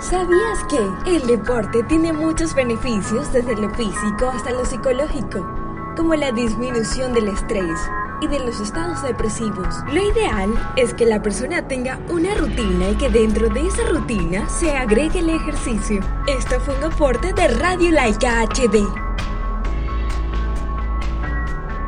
¿Sabías que el deporte tiene muchos beneficios desde lo físico hasta lo psicológico? Como la disminución del estrés y de los estados depresivos. Lo ideal es que la persona tenga una rutina y que dentro de esa rutina se agregue el ejercicio. Esto fue un aporte de Radio Laica HD.